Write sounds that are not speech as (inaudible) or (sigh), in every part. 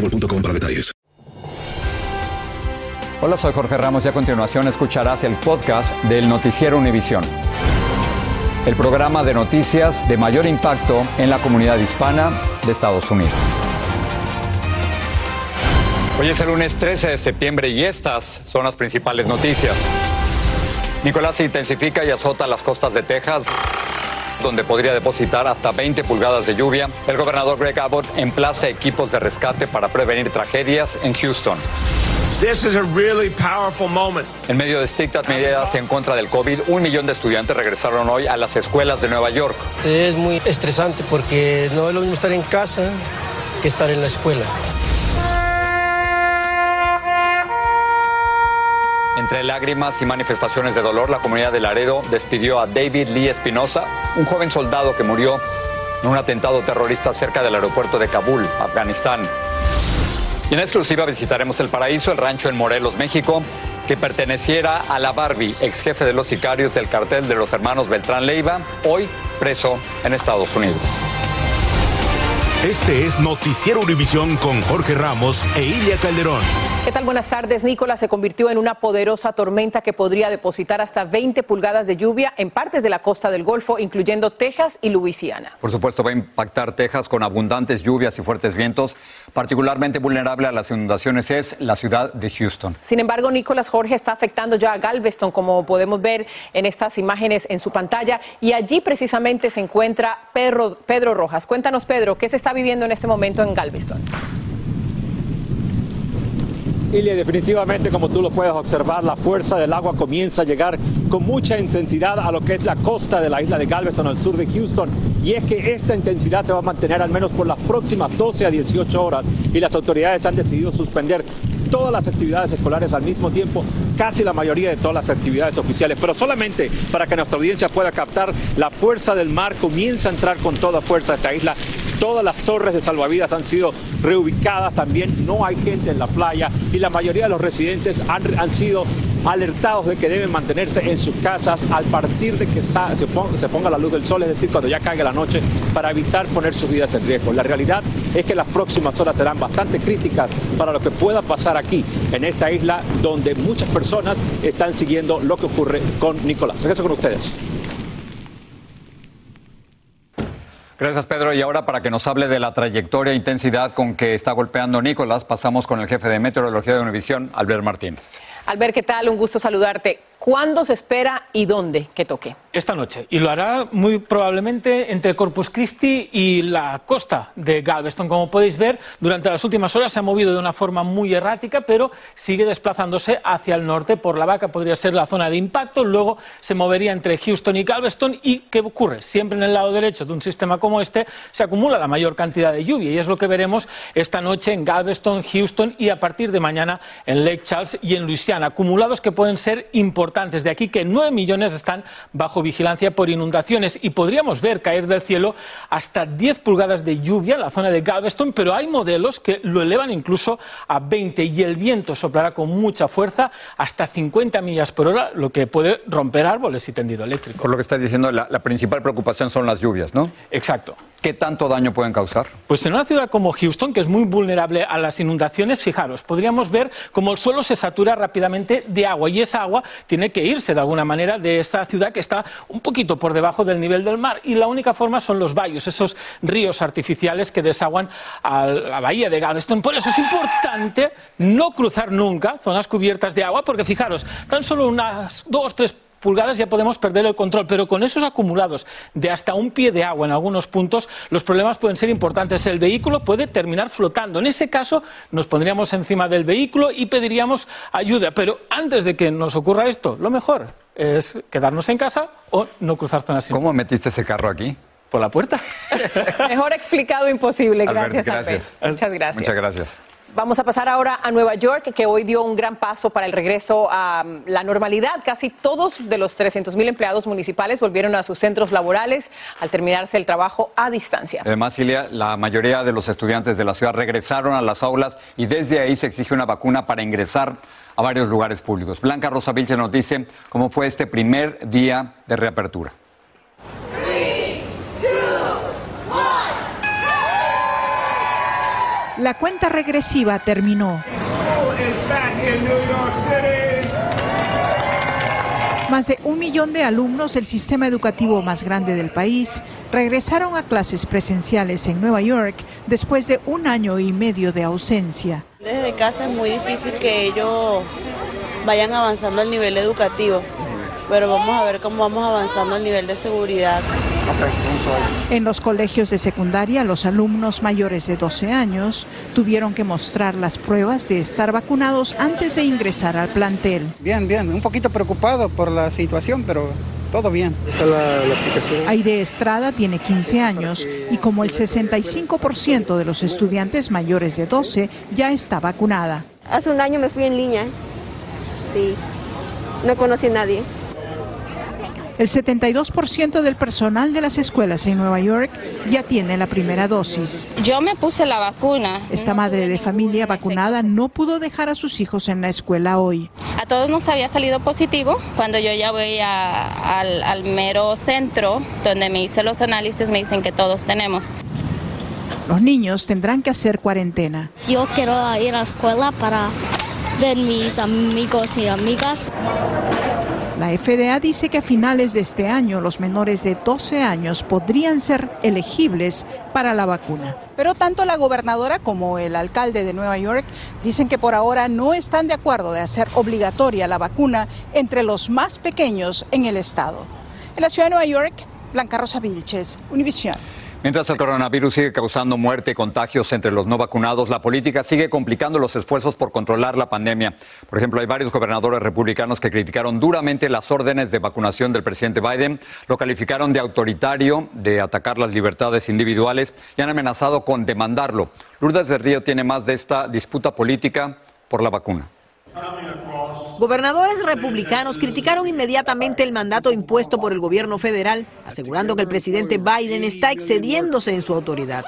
boostmobile.com para detalles. Hola, soy Jorge Ramos y a continuación escucharás el podcast del Noticiero Univisión. El programa de noticias de mayor impacto en la comunidad hispana de Estados Unidos. Hoy es el lunes 13 de septiembre y estas son las principales noticias. Nicolás se intensifica y azota las costas de Texas donde podría depositar hasta 20 pulgadas de lluvia. El gobernador Greg Abbott emplaza equipos de rescate para prevenir tragedias en Houston. This is a really powerful moment. En medio de estrictas medidas en contra del COVID, un millón de estudiantes regresaron hoy a las escuelas de Nueva York. Es muy estresante porque no es lo mismo estar en casa que estar en la escuela. Entre lágrimas y manifestaciones de dolor, la comunidad de Laredo despidió a David Lee Espinosa, un joven soldado que murió en un atentado terrorista cerca del aeropuerto de Kabul, Afganistán. Y en exclusiva visitaremos el paraíso, el rancho en Morelos, México, que perteneciera a la Barbie, ex jefe de los sicarios del cartel de los hermanos Beltrán Leiva, hoy preso en Estados Unidos. Este es Noticiero Univisión con Jorge Ramos e Ilia Calderón. ¿Qué tal? Buenas tardes. Nicolás se convirtió en una poderosa tormenta que podría depositar hasta 20 pulgadas de lluvia en partes de la costa del Golfo, incluyendo Texas y Luisiana. Por supuesto, va a impactar Texas con abundantes lluvias y fuertes vientos. Particularmente vulnerable a las inundaciones es la ciudad de Houston. Sin embargo, Nicolás Jorge está afectando ya a Galveston, como podemos ver en estas imágenes en su pantalla. Y allí precisamente se encuentra Pedro, Pedro Rojas. Cuéntanos, Pedro, ¿qué se está viviendo en este momento en Galveston? Ilia, definitivamente, como tú lo puedes observar, la fuerza del agua comienza a llegar con mucha intensidad a lo que es la costa de la isla de Galveston, al sur de Houston. Y es que esta intensidad se va a mantener al menos por las próximas 12 a 18 horas. Y las autoridades han decidido suspender todas las actividades escolares al mismo tiempo, casi la mayoría de todas las actividades oficiales. Pero solamente para que nuestra audiencia pueda captar, la fuerza del mar comienza a entrar con toda fuerza esta isla. Todas las torres de salvavidas han sido reubicadas también, no hay gente en la playa y la mayoría de los residentes han, han sido alertados de que deben mantenerse en sus casas al partir de que se ponga, se ponga la luz del sol, es decir, cuando ya caiga la noche, para evitar poner sus vidas en riesgo. La realidad es que las próximas horas serán bastante críticas para lo que pueda pasar aquí, en esta isla, donde muchas personas están siguiendo lo que ocurre con Nicolás. Regreso con ustedes. Gracias, Pedro. Y ahora, para que nos hable de la trayectoria e intensidad con que está golpeando Nicolás, pasamos con el jefe de meteorología de Univisión, Albert Martínez. Albert, ¿qué tal? Un gusto saludarte. ¿Cuándo se espera y dónde que toque? Esta noche. Y lo hará muy probablemente entre Corpus Christi y la costa de Galveston. Como podéis ver, durante las últimas horas se ha movido de una forma muy errática, pero sigue desplazándose hacia el norte por la vaca. Podría ser la zona de impacto. Luego se movería entre Houston y Galveston. ¿Y qué ocurre? Siempre en el lado derecho de un sistema como este se acumula la mayor cantidad de lluvia. Y es lo que veremos esta noche en Galveston, Houston y a partir de mañana en Lake Charles y en Luisiana. Acumulados que pueden ser importantes de aquí que 9 millones están bajo vigilancia por inundaciones y podríamos ver caer del cielo hasta 10 pulgadas de lluvia en la zona de Galveston, pero hay modelos que lo elevan incluso a 20 y el viento soplará con mucha fuerza hasta 50 millas por hora, lo que puede romper árboles y tendido eléctrico. Por lo que estás diciendo, la, la principal preocupación son las lluvias, ¿no? Exacto. ¿Qué tanto daño pueden causar? Pues en una ciudad como Houston, que es muy vulnerable a las inundaciones, fijaros, podríamos ver cómo el suelo se satura rápidamente de agua y esa agua tiene que irse de alguna manera de esta ciudad que está un poquito por debajo del nivel del mar y la única forma son los valles, esos ríos artificiales que desaguan a la bahía de Galveston. Por eso es importante no cruzar nunca zonas cubiertas de agua, porque fijaros, tan solo unas dos, tres pulgadas ya podemos perder el control, pero con esos acumulados de hasta un pie de agua en algunos puntos, los problemas pueden ser importantes. El vehículo puede terminar flotando. En ese caso, nos pondríamos encima del vehículo y pediríamos ayuda. Pero antes de que nos ocurra esto, lo mejor es quedarnos en casa o no cruzar zonas ¿Cómo metiste ese carro aquí? Por la puerta. (laughs) Mejor explicado imposible. Gracias, Albert, Muchas gracias. Muchas gracias. Vamos a pasar ahora a Nueva York, que hoy dio un gran paso para el regreso a um, la normalidad. Casi todos de los 300 mil empleados municipales volvieron a sus centros laborales al terminarse el trabajo a distancia. Además, Silvia, la mayoría de los estudiantes de la ciudad regresaron a las aulas y desde ahí se exige una vacuna para ingresar a varios lugares públicos. Blanca Rosa Vilche nos dice cómo fue este primer día de reapertura. La cuenta regresiva terminó. Más de un millón de alumnos del sistema educativo más grande del país regresaron a clases presenciales en Nueva York después de un año y medio de ausencia. Desde casa es muy difícil que ellos vayan avanzando al nivel educativo, pero vamos a ver cómo vamos avanzando al nivel de seguridad. En los colegios de secundaria, los alumnos mayores de 12 años tuvieron que mostrar las pruebas de estar vacunados antes de ingresar al plantel. Bien, bien, un poquito preocupado por la situación, pero todo bien. Aide Estrada tiene 15 años y como el 65% de los estudiantes mayores de 12 ya está vacunada. Hace un año me fui en línea. Sí, no conocí a nadie. El 72% del personal de las escuelas en Nueva York ya tiene la primera dosis. Yo me puse la vacuna. Esta madre de familia vacunada no pudo dejar a sus hijos en la escuela hoy. A todos nos había salido positivo. Cuando yo ya voy al, al mero centro donde me hice los análisis, me dicen que todos tenemos. Los niños tendrán que hacer cuarentena. Yo quiero ir a la escuela para ver mis amigos y amigas. La FDA dice que a finales de este año los menores de 12 años podrían ser elegibles para la vacuna. Pero tanto la gobernadora como el alcalde de Nueva York dicen que por ahora no están de acuerdo de hacer obligatoria la vacuna entre los más pequeños en el estado. En la ciudad de Nueva York, Blanca Rosa Vilches, Univisión. Mientras el coronavirus sigue causando muerte y contagios entre los no vacunados, la política sigue complicando los esfuerzos por controlar la pandemia. Por ejemplo, hay varios gobernadores republicanos que criticaron duramente las órdenes de vacunación del presidente Biden, lo calificaron de autoritario, de atacar las libertades individuales y han amenazado con demandarlo. Lourdes de Río tiene más de esta disputa política por la vacuna. Gobernadores republicanos criticaron inmediatamente el mandato impuesto por el gobierno federal, asegurando que el presidente Biden está excediéndose en su autoridad.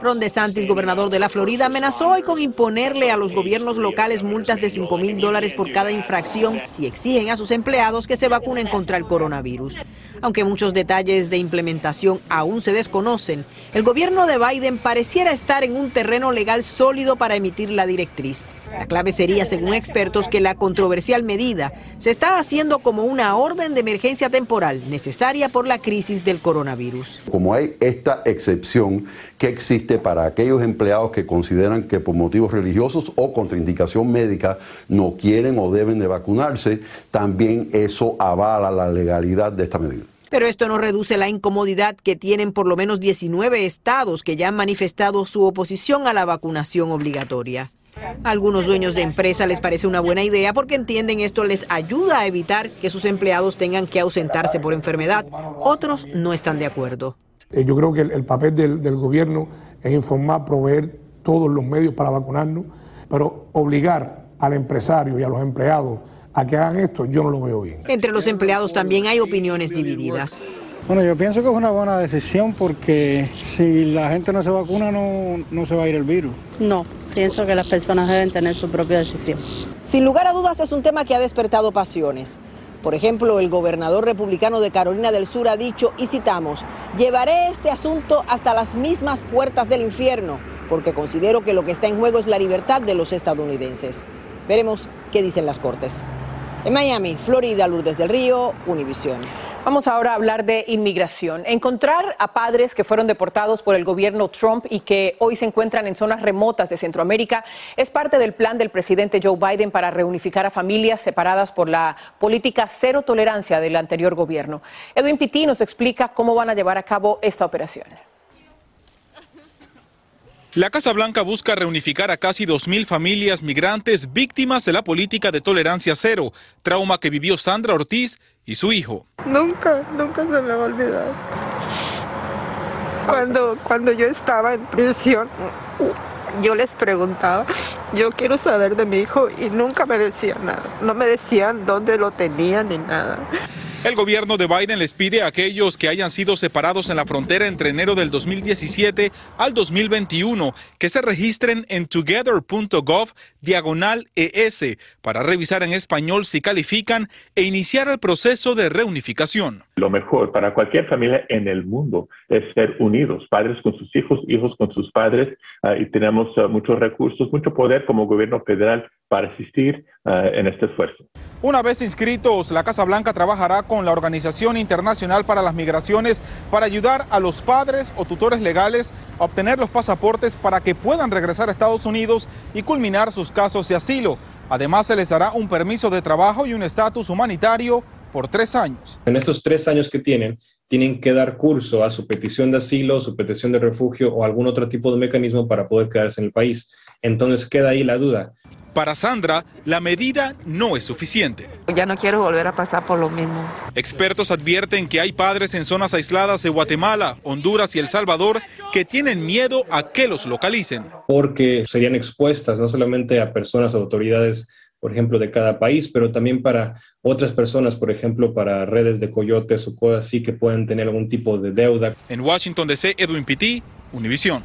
Ron DeSantis, gobernador de la Florida, amenazó hoy con imponerle a los gobiernos locales multas de 5 mil dólares por cada infracción si exigen a sus empleados que se vacunen contra el coronavirus. Aunque muchos detalles de implementación aún se desconocen, el gobierno de Biden pareciera estar en un terreno legal sólido para emitir la directriz. La clave sería, según expertos, que la controversial medida se está haciendo como una orden de emergencia temporal necesaria por la crisis del coronavirus. Como hay esta excepción que existe para aquellos empleados que consideran que por motivos religiosos o contraindicación médica no quieren o deben de vacunarse, también eso avala la legalidad de esta medida. Pero esto no reduce la incomodidad que tienen por lo menos 19 estados que ya han manifestado su oposición a la vacunación obligatoria. A algunos dueños de empresa les parece una buena idea porque entienden esto les ayuda a evitar que sus empleados tengan que ausentarse por enfermedad. Otros no están de acuerdo. Eh, yo creo que el, papel del, del gobierno es informar, proveer todos los medios para vacunarnos, pero obligar al empresario y a los empleados a que hagan esto, yo no lo veo bien. Entre los empleados también hay opiniones divididas. Bueno, yo pienso que es una buena decisión porque si la gente no se vacuna no, no se va a ir el virus. No, pienso que las personas deben tener su propia decisión. Sin lugar a dudas es un tema que ha despertado pasiones. Por ejemplo, el gobernador republicano de Carolina del Sur ha dicho, y citamos, llevaré este asunto hasta las mismas puertas del infierno, porque considero que lo que está en juego es la libertad de los estadounidenses. Veremos qué dicen las Cortes. En Miami, Florida, Lourdes del Río, Univisión. Vamos ahora a hablar de inmigración. Encontrar a padres que fueron deportados por el gobierno Trump y que hoy se encuentran en zonas remotas de Centroamérica es parte del plan del presidente Joe Biden para reunificar a familias separadas por la política cero tolerancia del anterior gobierno. Edwin Pitti nos explica cómo van a llevar a cabo esta operación. La Casa Blanca busca reunificar a casi 2.000 familias migrantes víctimas de la política de tolerancia cero, trauma que vivió Sandra Ortiz y su hijo. Nunca, nunca se me va a olvidar. Cuando, cuando yo estaba en prisión, yo les preguntaba, yo quiero saber de mi hijo y nunca me decían nada. No me decían dónde lo tenían ni nada. El gobierno de Biden les pide a aquellos que hayan sido separados en la frontera entre enero del 2017 al 2021 que se registren en together.gov diagonal ES para revisar en español si califican e iniciar el proceso de reunificación. Lo mejor para cualquier familia en el mundo es ser unidos, padres con sus hijos, hijos con sus padres, ah, y tenemos ah, muchos recursos, mucho poder como gobierno federal para asistir ah, en este esfuerzo. Una vez inscritos, la Casa Blanca trabajará con la Organización Internacional para las Migraciones para ayudar a los padres o tutores legales a obtener los pasaportes para que puedan regresar a Estados Unidos y culminar sus casos de asilo. Además, se les dará un permiso de trabajo y un estatus humanitario por tres años. En estos tres años que tienen, tienen que dar curso a su petición de asilo, su petición de refugio o algún otro tipo de mecanismo para poder quedarse en el país. Entonces queda ahí la duda. Para Sandra, la medida no es suficiente. Ya no quiero volver a pasar por lo mismo. Expertos advierten que hay padres en zonas aisladas de Guatemala, Honduras y El Salvador que tienen miedo a que los localicen. Porque serían expuestas no solamente a personas o autoridades por ejemplo, de cada país, pero también para otras personas, por ejemplo, para redes de coyotes o cosas así que pueden tener algún tipo de deuda. En Washington DC, Edwin Pitti, Univision.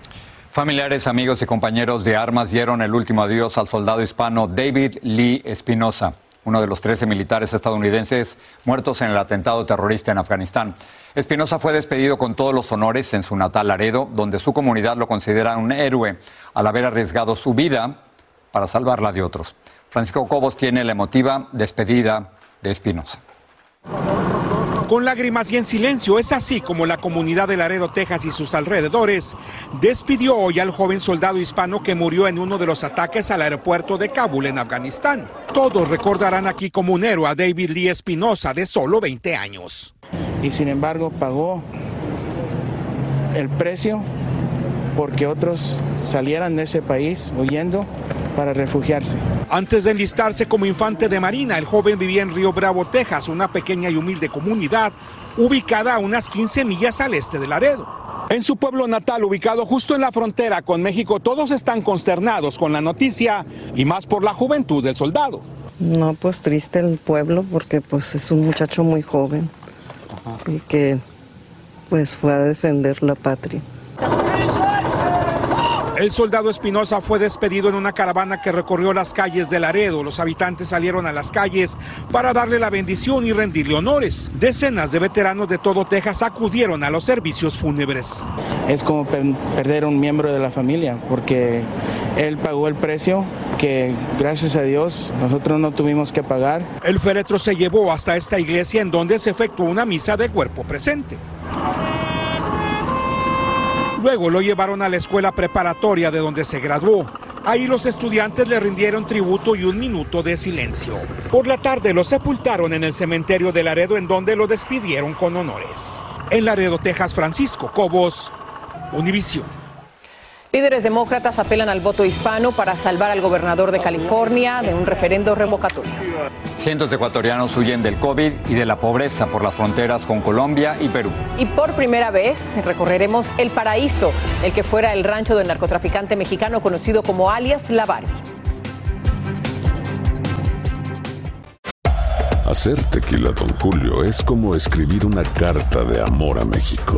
Familiares, amigos y compañeros de armas dieron el último adiós al soldado hispano David Lee Espinosa, uno de los 13 militares estadounidenses muertos en el atentado terrorista en Afganistán. Espinosa fue despedido con todos los honores en su natal Laredo, donde su comunidad lo considera un héroe al haber arriesgado su vida para salvarla de otros. Francisco Cobos tiene la emotiva despedida de Espinosa. Con lágrimas y en silencio, es así como la comunidad de Laredo, Texas y sus alrededores despidió hoy al joven soldado hispano que murió en uno de los ataques al aeropuerto de Kabul en Afganistán. Todos recordarán aquí como un héroe a David Lee Espinosa de solo 20 años. Y sin embargo pagó el precio porque otros salieran de ese país huyendo para refugiarse. Antes de enlistarse como infante de Marina, el joven vivía en Río Bravo, Texas, una pequeña y humilde comunidad ubicada a unas 15 millas al este de Laredo. En su pueblo natal, ubicado justo en la frontera con México, todos están consternados con la noticia y más por la juventud del soldado. No, pues triste el pueblo porque pues es un muchacho muy joven y que pues fue a defender la patria. El soldado Espinosa fue despedido en una caravana que recorrió las calles de Laredo. Los habitantes salieron a las calles para darle la bendición y rendirle honores. Decenas de veteranos de todo Texas acudieron a los servicios fúnebres. Es como perder un miembro de la familia, porque él pagó el precio que gracias a Dios nosotros no tuvimos que pagar. El féretro se llevó hasta esta iglesia en donde se efectuó una misa de cuerpo presente. Luego lo llevaron a la escuela preparatoria de donde se graduó. Ahí los estudiantes le rindieron tributo y un minuto de silencio. Por la tarde lo sepultaron en el cementerio de Laredo en donde lo despidieron con honores. En Laredo, Texas, Francisco Cobos, Univisión. Líderes demócratas apelan al voto hispano para salvar al gobernador de California de un referendo revocatorio. Cientos de ecuatorianos huyen del COVID y de la pobreza por las fronteras con Colombia y Perú. Y por primera vez recorreremos El Paraíso, el que fuera el rancho del narcotraficante mexicano conocido como alias La Hacer tequila, don Julio, es como escribir una carta de amor a México.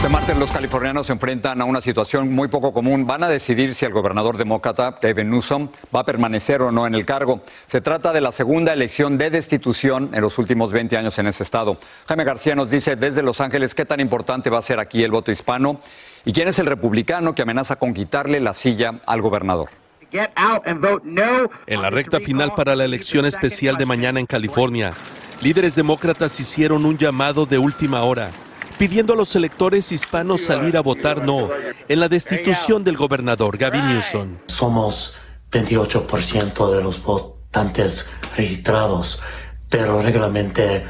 Este martes los californianos se enfrentan a una situación muy poco común. Van a decidir si el gobernador demócrata Kevin Newsom va a permanecer o no en el cargo. Se trata de la segunda elección de destitución en los últimos 20 años en ese estado. Jaime García nos dice desde Los Ángeles qué tan importante va a ser aquí el voto hispano y quién es el republicano que amenaza con quitarle la silla al gobernador. En la recta final para la elección especial de mañana en California, líderes demócratas hicieron un llamado de última hora pidiendo a los electores hispanos salir a votar no en la destitución del gobernador Gavin Newsom. Somos 28% de los votantes registrados, pero regularmente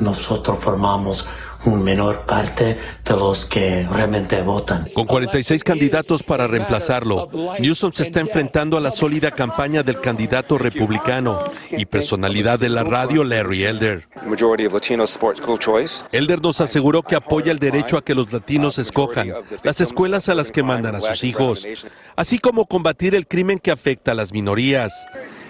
nosotros formamos menor parte de los que realmente votan. Con 46 candidatos para reemplazarlo, Newsom se está enfrentando a la sólida campaña del candidato republicano y personalidad de la radio Larry Elder. Elder nos aseguró que apoya el derecho a que los latinos escojan las escuelas a las que mandan a sus hijos, así como combatir el crimen que afecta a las minorías.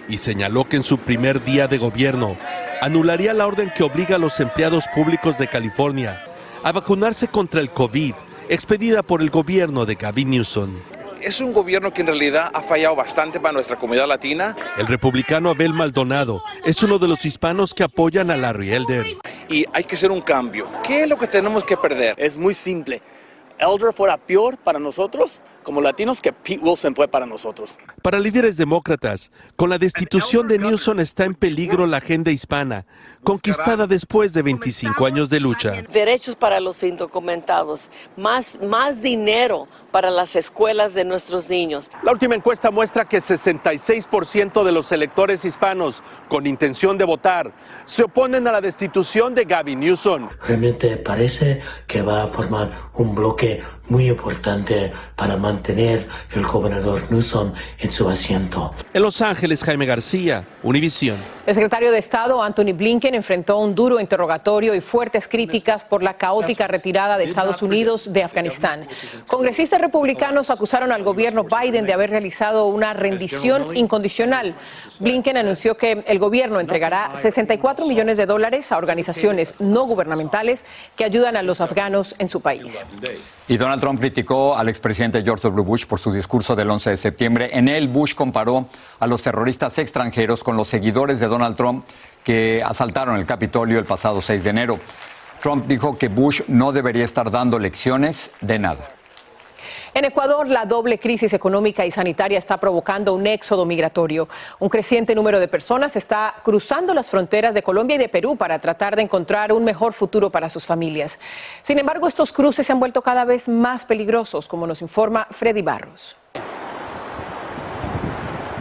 Y señaló que en su primer día de gobierno anularía la orden que obliga a los empleados públicos de California a vacunarse contra el COVID, expedida por el gobierno de Gavin Newsom. Es un gobierno que en realidad ha fallado bastante para nuestra comunidad latina. El republicano Abel Maldonado es uno de los hispanos que apoyan a Larry Elder. Y hay que hacer un cambio. ¿Qué es lo que tenemos que perder? Es muy simple. Elder fuera peor para nosotros como latinos que Pete Wilson fue para nosotros. Para líderes demócratas, con la destitución de Newsom está en peligro la agenda hispana, conquistada después de 25 años de lucha. Derechos para los indocumentados, más, más dinero para las escuelas de nuestros niños. La última encuesta muestra que 66% de los electores hispanos con intención de votar se oponen a la destitución de Gavin Newsom. Realmente parece que va a formar un bloque que muy importante para mantener el gobernador Newsom en su asiento. En Los Ángeles, Jaime García, Univisión. El secretario de Estado, Anthony Blinken, enfrentó un duro interrogatorio y fuertes críticas por la caótica retirada de Estados Unidos de Afganistán. Congresistas republicanos acusaron al gobierno Biden de haber realizado una rendición incondicional. Blinken anunció que el gobierno entregará 64 millones de dólares a organizaciones no gubernamentales que ayudan a los afganos en su país. Y Donald Trump criticó al expresidente George W. Bush por su discurso del 11 de septiembre. En él, Bush comparó a los terroristas extranjeros con los seguidores de Donald Trump que asaltaron el Capitolio el pasado 6 de enero. Trump dijo que Bush no debería estar dando lecciones de nada. En Ecuador, la doble crisis económica y sanitaria está provocando un éxodo migratorio. Un creciente número de personas está cruzando las fronteras de Colombia y de Perú para tratar de encontrar un mejor futuro para sus familias. Sin embargo, estos cruces se han vuelto cada vez más peligrosos, como nos informa Freddy Barros.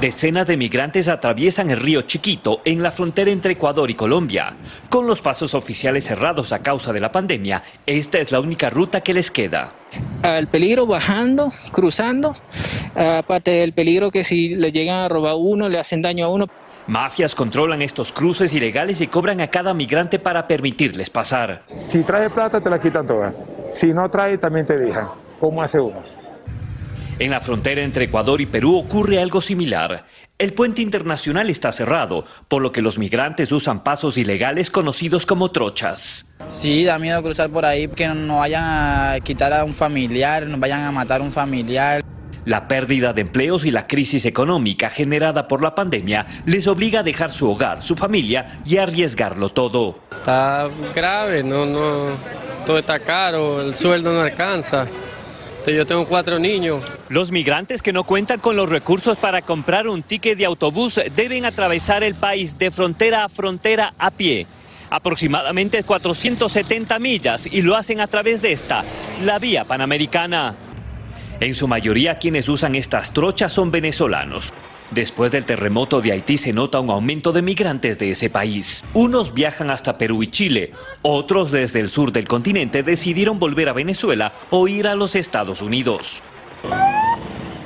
Decenas de migrantes atraviesan el río Chiquito en la frontera entre Ecuador y Colombia. Con los pasos oficiales cerrados a causa de la pandemia, esta es la única ruta que les queda. El peligro bajando, cruzando, aparte del peligro que si le llegan a robar uno, le hacen daño a uno. Mafias controlan estos cruces ilegales y cobran a cada migrante para permitirles pasar. Si trae plata, te la quitan todas. Si no trae, también te dejan. ¿Cómo hace uno? En la frontera entre Ecuador y Perú ocurre algo similar. El puente internacional está cerrado, por lo que los migrantes usan pasos ilegales conocidos como trochas. Sí, da miedo cruzar por ahí, que no vayan a quitar a un familiar, no vayan a matar a un familiar. La pérdida de empleos y la crisis económica generada por la pandemia les obliga a dejar su hogar, su familia y a arriesgarlo todo. Está grave, no, no, todo está caro, el sueldo no alcanza yo tengo cuatro niños. Los migrantes que no cuentan con los recursos para comprar un ticket de autobús deben atravesar el país de frontera a frontera a pie. Aproximadamente 470 millas y lo hacen a través de esta, la vía panamericana. En su mayoría quienes usan estas trochas son venezolanos. Después del terremoto de Haití se nota un aumento de migrantes de ese país. Unos viajan hasta Perú y Chile, otros desde el sur del continente decidieron volver a Venezuela o ir a los Estados Unidos.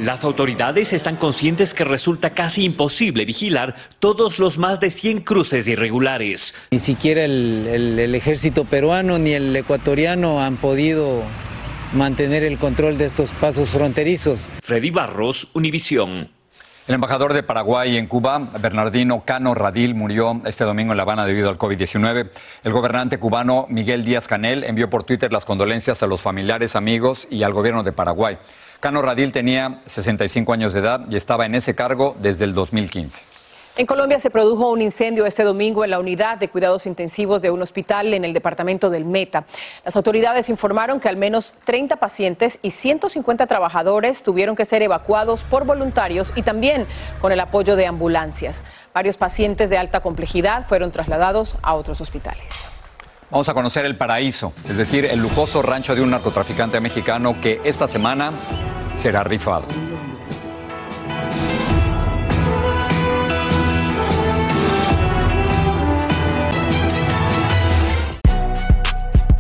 Las autoridades están conscientes que resulta casi imposible vigilar todos los más de 100 cruces irregulares. Ni siquiera el, el- el ejército peruano ni el ecuatoriano han podido mantener el control de estos pasos fronterizos. Freddy Barros, Univisión. El embajador de Paraguay en Cuba, Bernardino Cano Radil, murió este domingo en La Habana debido al COVID-19. El gobernante cubano Miguel Díaz Canel envió por Twitter las condolencias a los familiares, amigos y al gobierno de Paraguay. Cano Radil tenía 65 años de edad y estaba en ese cargo desde el 2015. En Colombia se produjo un incendio este domingo en la unidad de cuidados intensivos de un hospital en el departamento del Meta. Las autoridades informaron que al menos 30 pacientes y 150 trabajadores tuvieron que ser evacuados por voluntarios y también con el apoyo de ambulancias. Varios pacientes de alta complejidad fueron trasladados a otros hospitales. Vamos a conocer el paraíso, es decir, el lujoso rancho de un narcotraficante mexicano que esta semana será rifado.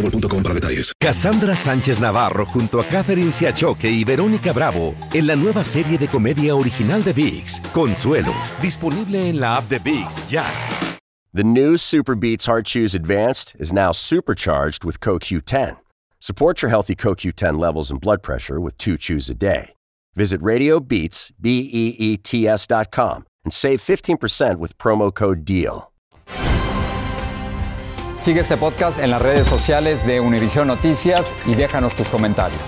boostmobile.com para detalles. Cassandra Sánchez Navarro junto a Catherine Siachoque y Verónica Bravo en la nueva serie de comedia original de VIX, Consuelo, disponible en la app de VIX ya. The new Super Beats Heart Chews Advanced is now supercharged with CoQ10. Support your healthy CoQ10 levels and blood pressure with two chews a day. Visit RadioBeats, B-E-E-T-S dot com and save 15% with promo code DEAL. Sigue este podcast en las redes sociales de Univision Noticias y déjanos tus comentarios.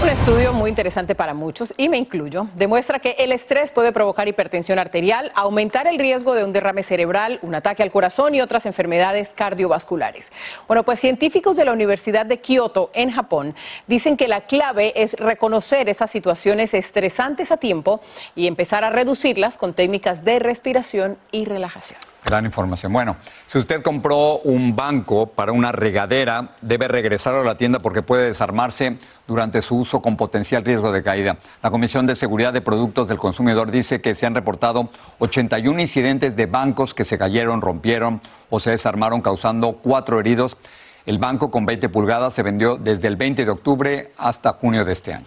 Un estudio muy interesante para muchos, y me incluyo, demuestra que el estrés puede provocar hipertensión arterial, aumentar el riesgo de un derrame cerebral, un ataque al corazón y otras enfermedades cardiovasculares. Bueno, pues científicos de la Universidad de Kioto, en Japón, dicen que la clave es reconocer esas situaciones estresantes a tiempo y empezar a reducirlas con técnicas de respiración y relajación. Gran información. Bueno, si usted compró un banco para una regadera, debe regresarlo a la tienda porque puede desarmarse durante su uso con potencial riesgo de caída. La Comisión de Seguridad de Productos del Consumidor dice que se han reportado 81 incidentes de bancos que se cayeron, rompieron o se desarmaron causando cuatro heridos. El banco con 20 pulgadas se vendió desde el 20 de octubre hasta junio de este año.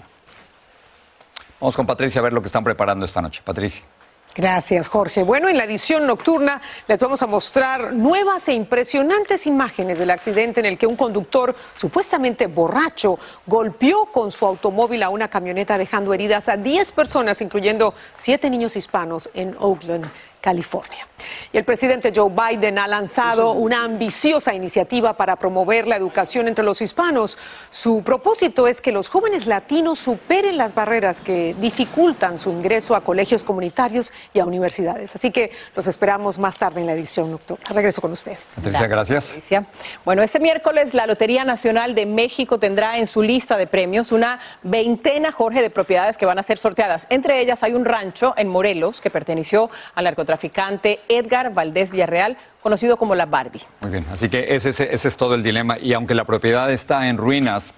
Vamos con Patricia a ver lo que están preparando esta noche. Patricia. Gracias, Jorge. Bueno, en la edición nocturna les vamos a mostrar nuevas e impresionantes imágenes del accidente en el que un conductor supuestamente borracho golpeó con su automóvil a una camioneta dejando heridas a 10 personas, incluyendo 7 niños hispanos en Oakland. California. Y el presidente Joe Biden ha lanzado una ambiciosa iniciativa para promover la educación entre los hispanos. Su propósito es que los jóvenes latinos superen las barreras que dificultan su ingreso a colegios comunitarios y a universidades. Así que los esperamos más tarde en la edición nocturna. Regreso con ustedes. Patricia, gracias. Patricia. Bueno, este miércoles la Lotería Nacional de México tendrá en su lista de premios una veintena, Jorge, de propiedades que van a ser sorteadas. Entre ellas hay un rancho en Morelos que perteneció al narcotraficante Edgar Valdés Villarreal, conocido como la Barbie. Muy bien, así que ese, ese- ese es todo el dilema. Y aunque la propiedad está en ruinas,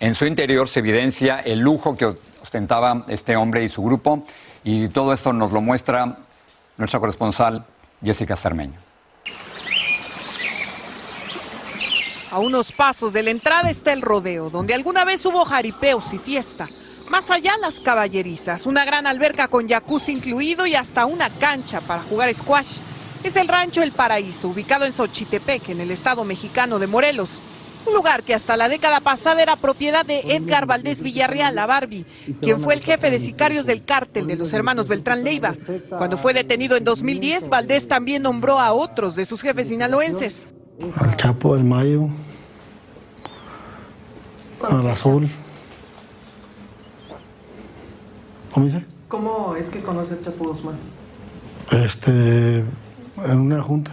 en su interior se evidencia el lujo que ostentaba este hombre y su grupo. Y todo esto nos lo muestra nuestra corresponsal Jessica Cermeño. A unos pasos de la entrada está el rodeo, donde alguna vez hubo jaripeos y fiesta. Más allá las caballerizas, una gran alberca con jacuzzi incluido y hasta una cancha para jugar squash. Es el rancho El Paraíso, ubicado en Xochitepec, en el estado mexicano de Morelos. Un lugar que hasta la década pasada era propiedad de Edgar Valdés Villarreal, la Barbie, quien fue el jefe de sicarios del cártel de los hermanos Beltrán Leiva. Cuando fue detenido en 2010, Valdés también nombró a otros de sus jefes sinaloenses. Al Chapo del Mayo, al Azul. ¿Cómo dice? ¿Cómo es que conoce a Chapo Guzmán? Este, en una junta.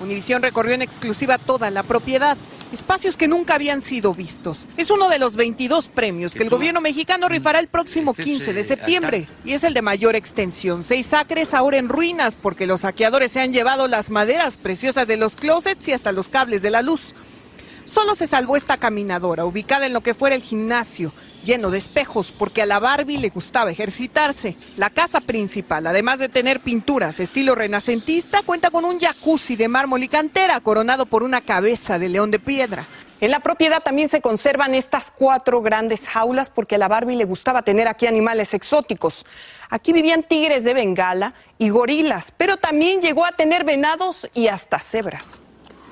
Univisión recorrió en exclusiva toda la propiedad, espacios que nunca habían sido vistos. Es uno de los 22 premios que el gobierno mexicano rifará el próximo 15 de septiembre y es el de mayor extensión. Seis acres ahora en ruinas porque los saqueadores se han llevado las maderas preciosas de los closets y hasta los cables de la luz. Solo se salvó esta caminadora, ubicada en lo que fuera el gimnasio, lleno de espejos, porque a la Barbie le gustaba ejercitarse. La casa principal, además de tener pinturas estilo renacentista, cuenta con un jacuzzi de mármol y cantera coronado por una cabeza de león de piedra. En la propiedad también se conservan estas cuatro grandes jaulas porque a la Barbie le gustaba tener aquí animales exóticos. Aquí vivían tigres de Bengala y gorilas, pero también llegó a tener venados y hasta cebras.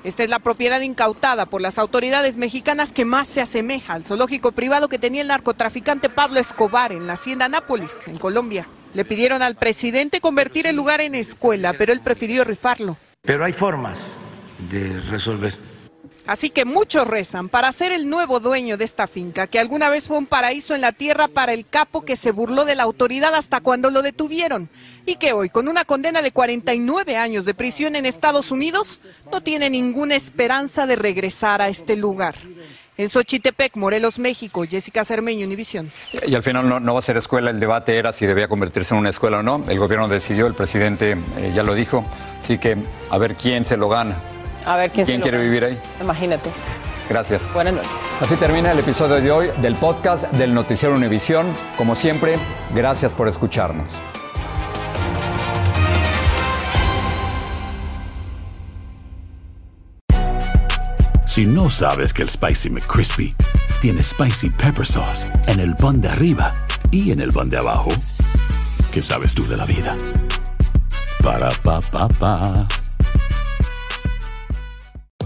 Esta es la propiedad incautada por las autoridades mexicanas que más se asemeja al zoológico privado que tenía el narcotraficante Pablo Escobar en la hacienda Nápoles, en Colombia. Le pidieron al presidente convertir el lugar en escuela, pero él prefirió rifarlo. Pero hay formas de resolver. Así que muchos rezan para ser el nuevo dueño de esta finca, que alguna vez fue un paraíso en la tierra para el capo que se burló de la autoridad hasta cuando lo detuvieron y que hoy, con una condena de 49 años de prisión en Estados Unidos, no tiene ninguna esperanza de regresar a este lugar. En Xochitepec, Morelos, México, Jessica Cermeño, Univisión. Y al final no, va a ser escuela, el debate era si debía convertirse en una escuela o no. El gobierno decidió, el presidente eh, ya lo dijo, así que a ver quién se lo gana. A ver quién, ¿Quién quiere vivir ahí. Imagínate. Gracias. Buenas noches. Así termina el episodio de hoy del podcast del Noticiero Univisión. Como siempre, gracias por escucharnos. Si no sabes que el Spicy McCrispy tiene Spicy Pepper Sauce en el pan de arriba y en el pan de abajo, ¿qué sabes tú de la vida? Para, pa, pa, pa.